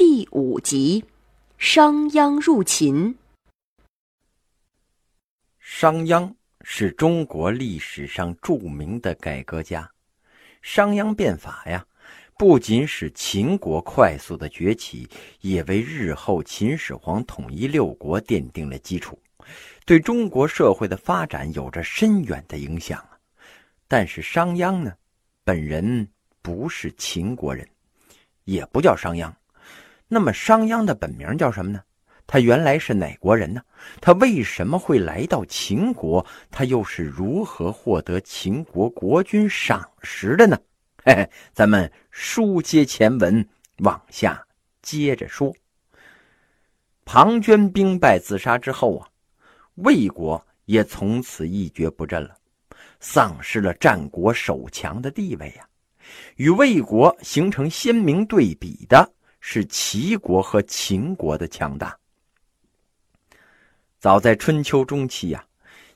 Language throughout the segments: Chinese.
第五集：商鞅入秦。商鞅是中国历史上著名的改革家，商鞅变法呀，不仅使秦国快速的崛起，也为日后秦始皇统一六国奠定了基础，对中国社会的发展有着深远的影响啊。但是商鞅呢，本人不是秦国人，也不叫商鞅。那么商鞅的本名叫什么呢？他原来是哪国人呢？他为什么会来到秦国？他又是如何获得秦国国君赏识的呢？嘿嘿，咱们书接前文，往下接着说。庞涓兵败自杀之后啊，魏国也从此一蹶不振了，丧失了战国首强的地位呀。与魏国形成鲜明对比的。是齐国和秦国的强大。早在春秋中期呀，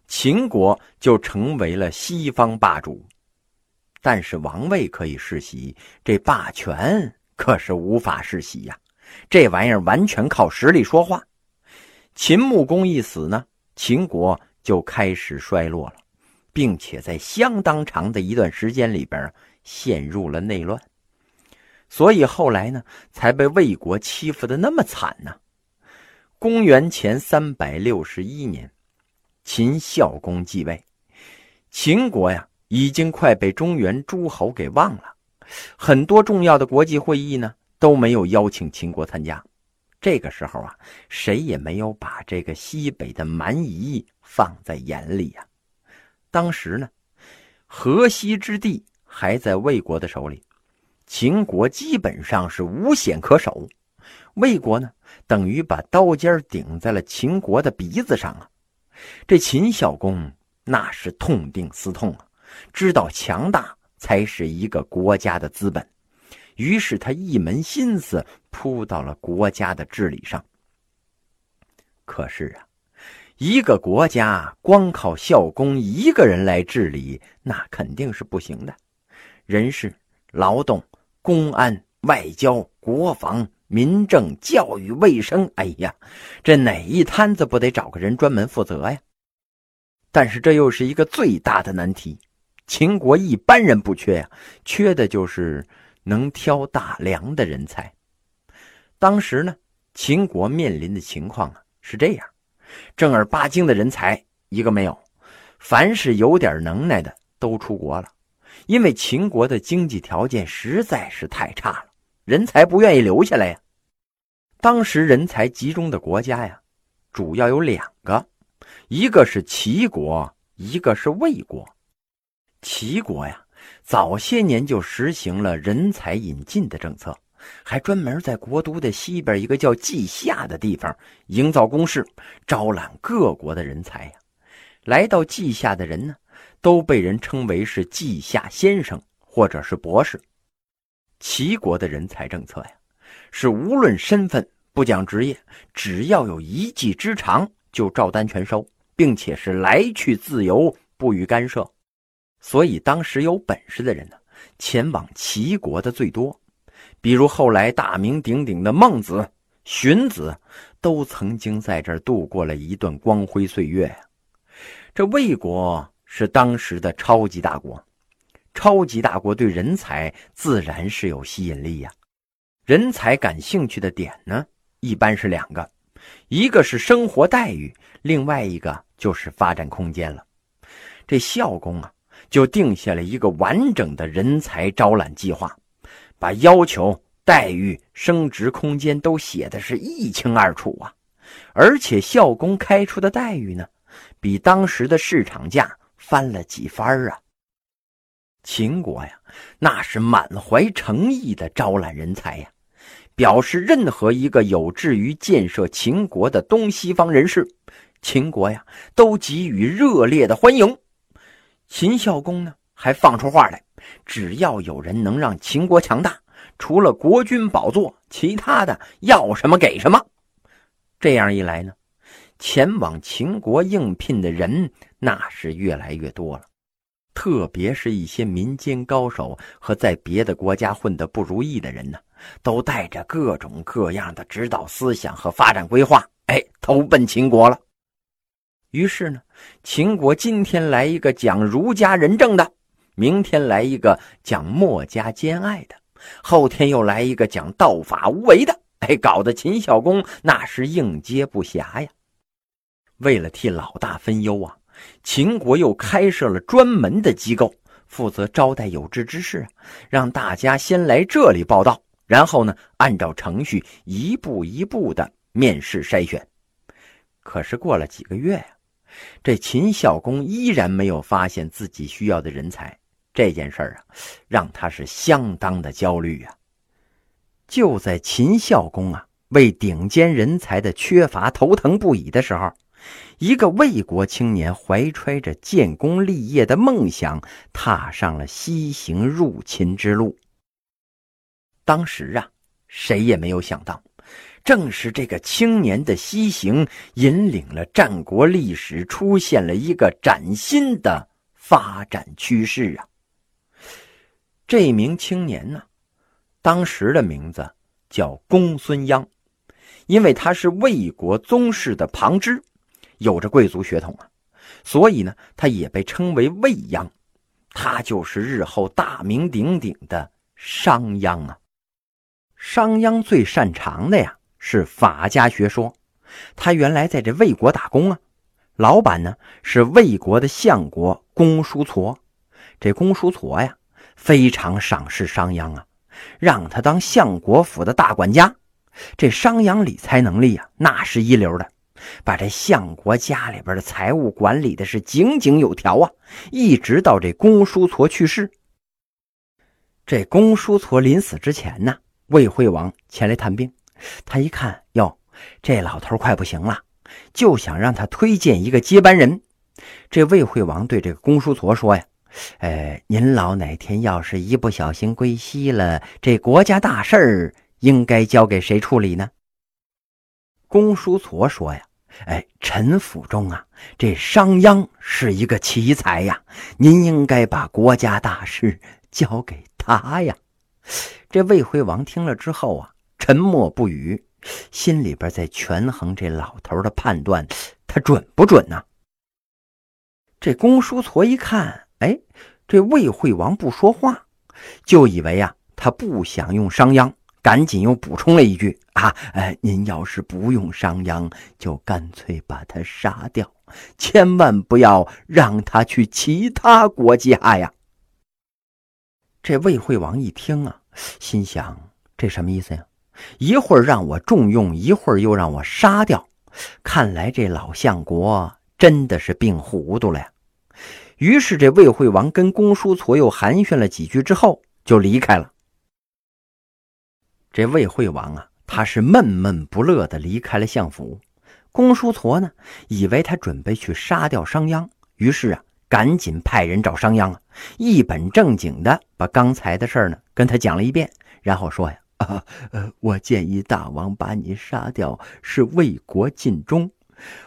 秦国就成为了西方霸主，但是王位可以世袭，这霸权可是无法世袭呀。这玩意儿完全靠实力说话。秦穆公一死呢，秦国就开始衰落了，并且在相当长的一段时间里边陷入了内乱。所以后来呢，才被魏国欺负的那么惨呢。公元前三百六十一年，秦孝公继位，秦国呀已经快被中原诸侯给忘了，很多重要的国际会议呢都没有邀请秦国参加。这个时候啊，谁也没有把这个西北的蛮夷放在眼里呀。当时呢，河西之地还在魏国的手里。秦国基本上是无险可守，魏国呢，等于把刀尖顶在了秦国的鼻子上啊！这秦孝公那是痛定思痛啊，知道强大才是一个国家的资本，于是他一门心思扑到了国家的治理上。可是啊，一个国家光靠孝公一个人来治理，那肯定是不行的，人事、劳动。公安、外交、国防、民政、教育、卫生，哎呀，这哪一摊子不得找个人专门负责呀？但是这又是一个最大的难题。秦国一般人不缺呀，缺的就是能挑大梁的人才。当时呢，秦国面临的情况啊是这样：正儿八经的人才一个没有，凡是有点能耐的都出国了。因为秦国的经济条件实在是太差了，人才不愿意留下来呀。当时人才集中的国家呀，主要有两个，一个是齐国，一个是魏国。齐国呀，早些年就实行了人才引进的政策，还专门在国都的西边一个叫稷下的地方营造工事，招揽各国的人才呀。来到稷下的人呢？都被人称为是稷下先生或者是博士。齐国的人才政策呀，是无论身份不讲职业，只要有一技之长就照单全收，并且是来去自由，不予干涉。所以当时有本事的人呢，前往齐国的最多。比如后来大名鼎鼎的孟子、荀子，都曾经在这儿度过了一段光辉岁月。这魏国。是当时的超级大国，超级大国对人才自然是有吸引力呀。人才感兴趣的点呢，一般是两个，一个是生活待遇，另外一个就是发展空间了。这孝公啊，就定下了一个完整的人才招揽计划，把要求、待遇、升职空间都写的是一清二楚啊。而且孝公开出的待遇呢，比当时的市场价。翻了几番啊！秦国呀，那是满怀诚意的招揽人才呀，表示任何一个有志于建设秦国的东西方人士，秦国呀都给予热烈的欢迎。秦孝公呢还放出话来，只要有人能让秦国强大，除了国君宝座，其他的要什么给什么。这样一来呢？前往秦国应聘的人那是越来越多了，特别是一些民间高手和在别的国家混得不如意的人呢，都带着各种各样的指导思想和发展规划，哎，投奔秦国了。于是呢，秦国今天来一个讲儒家仁政的，明天来一个讲墨家兼爱的，后天又来一个讲道法无为的，哎，搞得秦孝公那是应接不暇呀。为了替老大分忧啊。秦国又开设了专门的机构，负责招待有志之士，让大家先来这里报道，然后呢，按照程序一步一步的面试筛选。可是过了几个月呀，这秦孝公依然没有发现自己需要的人才，这件事儿啊，让他是相当的焦虑呀。就在秦孝公啊为顶尖人才的缺乏头疼不已的时候。一个魏国青年怀揣着建功立业的梦想，踏上了西行入秦之路。当时啊，谁也没有想到，正是这个青年的西行，引领了战国历史出现了一个崭新的发展趋势啊！这名青年呢，当时的名字叫公孙鞅，因为他是魏国宗室的旁支。有着贵族血统啊，所以呢，他也被称为魏鞅，他就是日后大名鼎鼎的商鞅啊。商鞅最擅长的呀是法家学说，他原来在这魏国打工啊，老板呢是魏国的相国公叔痤，这公叔痤呀非常赏识商鞅啊，让他当相国府的大管家。这商鞅理财能力呀那是一流的。把这相国家里边的财务管理的是井井有条啊，一直到这公叔痤去世。这公叔痤临死之前呢，魏惠王前来探病，他一看哟，这老头快不行了，就想让他推荐一个接班人。这魏惠王对这个公叔痤说呀：“呃，您老哪天要是一不小心归西了，这国家大事儿应该交给谁处理呢？”公叔痤说呀。哎，陈府中啊，这商鞅是一个奇才呀，您应该把国家大事交给他呀。这魏惠王听了之后啊，沉默不语，心里边在权衡这老头的判断，他准不准呢？这公叔痤一看，哎，这魏惠王不说话，就以为呀，他不想用商鞅。赶紧又补充了一句：“啊，哎，您要是不用商鞅，就干脆把他杀掉，千万不要让他去其他国家呀。”这魏惠王一听啊，心想：这什么意思呀？一会儿让我重用，一会儿又让我杀掉，看来这老相国真的是病糊涂了呀。于是这魏惠王跟公叔痤又寒暄了几句之后，就离开了。这魏惠王啊，他是闷闷不乐的离开了相府。公叔痤呢，以为他准备去杀掉商鞅，于是啊，赶紧派人找商鞅啊，一本正经的把刚才的事儿呢跟他讲了一遍，然后说呀：“啊，呃，我建议大王把你杀掉，是为国尽忠。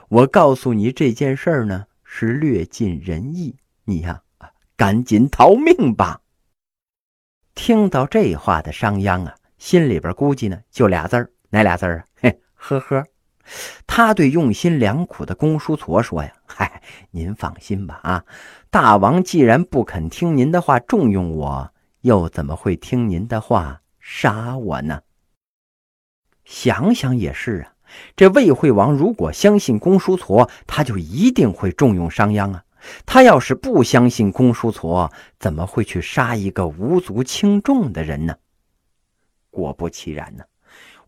我告诉你这件事儿呢，是略尽人意，你呀，赶紧逃命吧。”听到这话的商鞅啊。心里边估计呢，就俩字儿，哪俩字儿啊？嘿，呵呵。他对用心良苦的公叔痤说呀：“ 嗨，您放心吧，啊，大王既然不肯听您的话重用我，又怎么会听您的话杀我呢？”想想也是啊，这魏惠王如果相信公叔痤，他就一定会重用商鞅啊。他要是不相信公叔痤，怎么会去杀一个无足轻重的人呢？果不其然呢，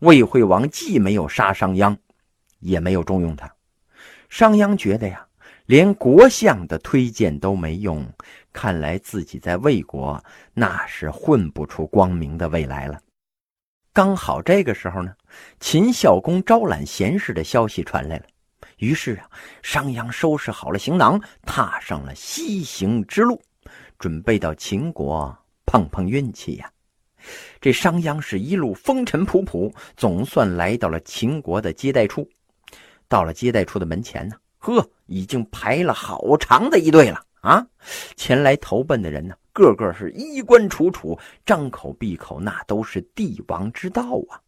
魏惠王既没有杀商鞅，也没有重用他。商鞅觉得呀，连国相的推荐都没用，看来自己在魏国那是混不出光明的未来了。刚好这个时候呢，秦孝公招揽贤士的消息传来了，于是啊，商鞅收拾好了行囊，踏上了西行之路，准备到秦国碰碰运气呀。这商鞅是一路风尘仆仆，总算来到了秦国的接待处。到了接待处的门前呢，呵，已经排了好长的一队了。啊，前来投奔的人呢，个个是衣冠楚楚，张口闭口那都是帝王之道啊。